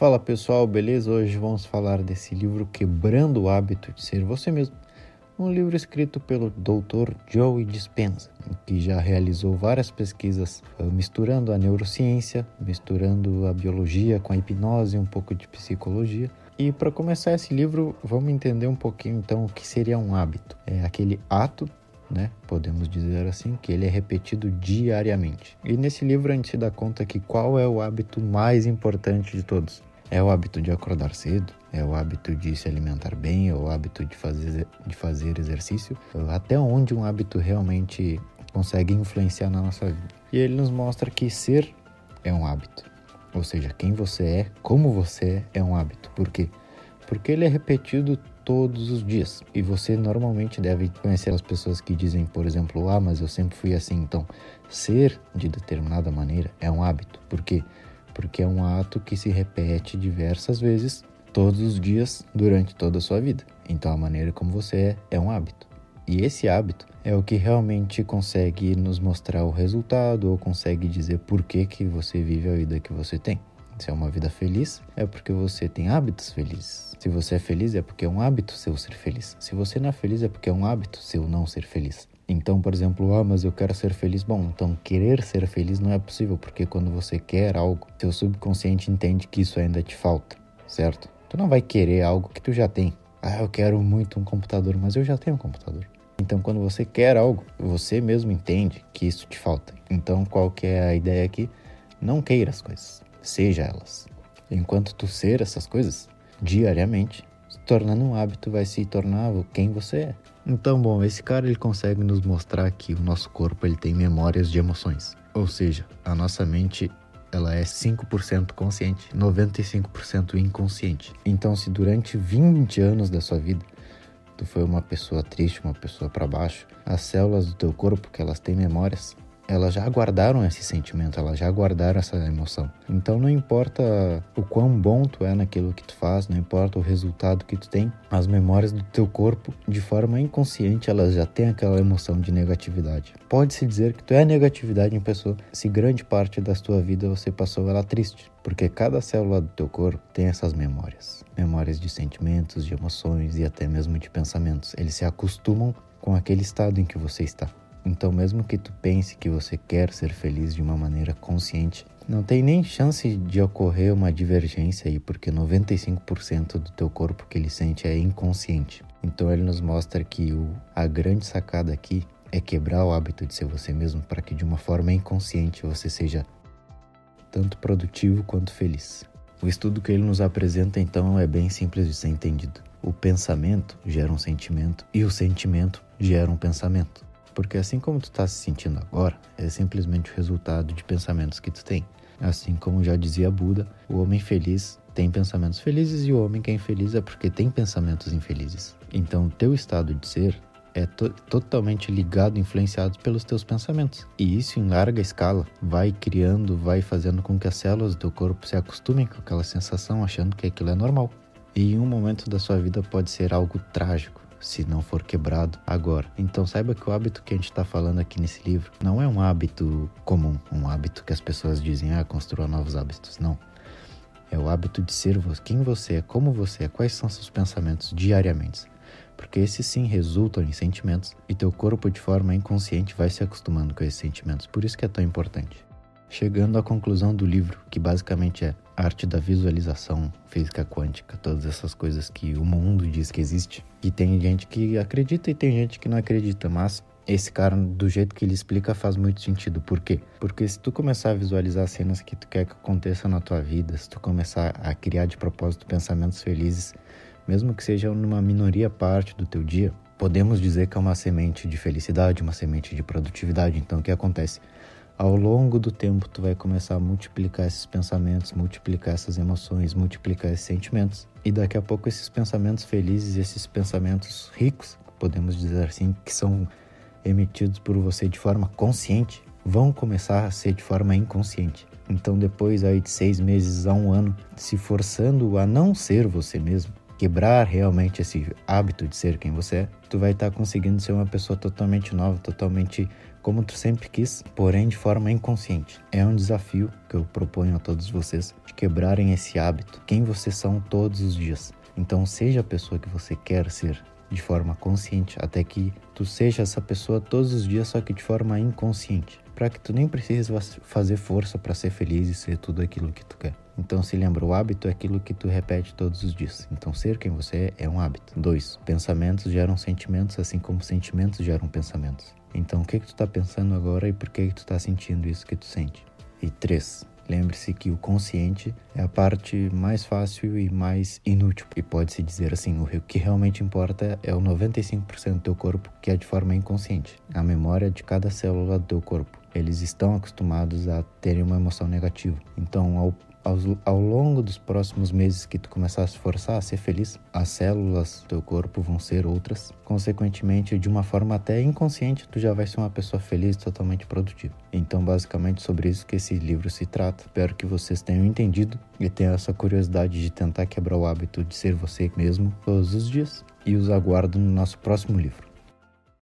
Fala pessoal, beleza? Hoje vamos falar desse livro Quebrando o Hábito de Ser Você Mesmo. Um livro escrito pelo Dr. Joe Dispenza, que já realizou várias pesquisas eh, misturando a neurociência, misturando a biologia com a hipnose, um pouco de psicologia. E para começar esse livro, vamos entender um pouquinho então o que seria um hábito. É aquele ato né? Podemos dizer assim, que ele é repetido diariamente. E nesse livro a gente se dá conta que qual é o hábito mais importante de todos? É o hábito de acordar cedo, é o hábito de se alimentar bem, é o hábito de fazer, de fazer exercício, até onde um hábito realmente consegue influenciar na nossa vida. E ele nos mostra que ser é um hábito, ou seja, quem você é, como você é, é um hábito. Por quê? Porque ele é repetido todos os dias. E você normalmente deve conhecer as pessoas que dizem, por exemplo, ah, mas eu sempre fui assim. Então, ser de determinada maneira é um hábito. Por quê? porque é um ato que se repete diversas vezes todos os dias durante toda a sua vida. Então a maneira como você é é um hábito. E esse hábito é o que realmente consegue nos mostrar o resultado ou consegue dizer por que, que você vive a vida que você tem. Se é uma vida feliz, é porque você tem hábitos felizes. Se você é feliz, é porque é um hábito seu ser feliz. Se você não é feliz, é porque é um hábito seu não ser feliz. Então, por exemplo, ah, mas eu quero ser feliz. Bom, então querer ser feliz não é possível, porque quando você quer algo, seu subconsciente entende que isso ainda te falta, certo? Tu não vai querer algo que tu já tem. Ah, eu quero muito um computador, mas eu já tenho um computador. Então, quando você quer algo, você mesmo entende que isso te falta. Então, qual que é a ideia aqui? Não queira as coisas, seja elas. Enquanto tu ser essas coisas diariamente, se tornando um hábito, vai se tornar quem você é. Então, bom, esse cara ele consegue nos mostrar que o nosso corpo ele tem memórias de emoções. Ou seja, a nossa mente ela é 5% consciente, 95% inconsciente. Então, se durante 20 anos da sua vida tu foi uma pessoa triste, uma pessoa para baixo, as células do teu corpo que elas têm memórias, elas já guardaram esse sentimento, elas já guardaram essa emoção. Então não importa o quão bom tu é naquilo que tu faz, não importa o resultado que tu tem, as memórias do teu corpo, de forma inconsciente, elas já têm aquela emoção de negatividade. Pode-se dizer que tu é negatividade em pessoa se grande parte da tua vida você passou ela triste, porque cada célula do teu corpo tem essas memórias. Memórias de sentimentos, de emoções e até mesmo de pensamentos. Eles se acostumam com aquele estado em que você está. Então, mesmo que tu pense que você quer ser feliz de uma maneira consciente, não tem nem chance de ocorrer uma divergência aí, porque 95% do teu corpo que ele sente é inconsciente. Então, ele nos mostra que o, a grande sacada aqui é quebrar o hábito de ser você mesmo para que de uma forma inconsciente você seja tanto produtivo quanto feliz. O estudo que ele nos apresenta então é bem simples de ser entendido. O pensamento gera um sentimento e o sentimento gera um pensamento. Porque assim como tu está se sentindo agora, é simplesmente o resultado de pensamentos que tu tem. Assim como já dizia Buda, o homem feliz tem pensamentos felizes e o homem que é infeliz é porque tem pensamentos infelizes. Então, teu estado de ser é to totalmente ligado, influenciado pelos teus pensamentos. E isso em larga escala vai criando, vai fazendo com que as células do corpo se acostumem com aquela sensação, achando que aquilo é normal. E em um momento da sua vida pode ser algo trágico, se não for quebrado agora. Então saiba que o hábito que a gente está falando aqui nesse livro não é um hábito comum, um hábito que as pessoas dizem, ah, construa novos hábitos. Não. É o hábito de ser quem você é, como você é, quais são seus pensamentos diariamente. Porque esses sim resultam em sentimentos e teu corpo de forma inconsciente vai se acostumando com esses sentimentos. Por isso que é tão importante chegando à conclusão do livro, que basicamente é a arte da visualização, física quântica, todas essas coisas que o mundo diz que existe. E tem gente que acredita e tem gente que não acredita, mas esse cara, do jeito que ele explica, faz muito sentido. Por quê? Porque se tu começar a visualizar cenas que tu quer que aconteça na tua vida, se tu começar a criar de propósito pensamentos felizes, mesmo que seja numa minoria parte do teu dia, podemos dizer que é uma semente de felicidade, uma semente de produtividade. Então, o que acontece? Ao longo do tempo tu vai começar a multiplicar esses pensamentos, multiplicar essas emoções, multiplicar esses sentimentos. E daqui a pouco esses pensamentos felizes, esses pensamentos ricos, podemos dizer assim, que são emitidos por você de forma consciente, vão começar a ser de forma inconsciente. Então depois aí de seis meses a um ano, se forçando a não ser você mesmo, quebrar realmente esse hábito de ser quem você é, tu vai estar tá conseguindo ser uma pessoa totalmente nova, totalmente como tu sempre quis, porém de forma inconsciente. É um desafio que eu proponho a todos vocês de quebrarem esse hábito, quem vocês são todos os dias. Então seja a pessoa que você quer ser de forma consciente, até que tu seja essa pessoa todos os dias, só que de forma inconsciente, para que tu nem precise fazer força para ser feliz e ser tudo aquilo que tu quer. Então se lembra, o hábito é aquilo que tu repete todos os dias. Então ser quem você é é um hábito. 2. Pensamentos geram sentimentos, assim como sentimentos geram pensamentos. Então o que que tu está pensando agora e por que que tu está sentindo isso que tu sente? E 3. Lembre-se que o consciente é a parte mais fácil e mais inútil. E pode-se dizer assim: o que realmente importa é o 95% do teu corpo que é de forma inconsciente a memória de cada célula do teu corpo. Eles estão acostumados a terem uma emoção negativa. Então, ao ao, longo dos próximos meses que tu começar a se forçar a ser feliz, as células do teu corpo vão ser outras. Consequentemente, de uma forma até inconsciente, tu já vai ser uma pessoa feliz, totalmente produtiva. Então, basicamente, sobre isso que esse livro se trata. Espero que vocês tenham entendido e tenham essa curiosidade de tentar quebrar o hábito de ser você mesmo todos os dias. E os aguardo no nosso próximo livro.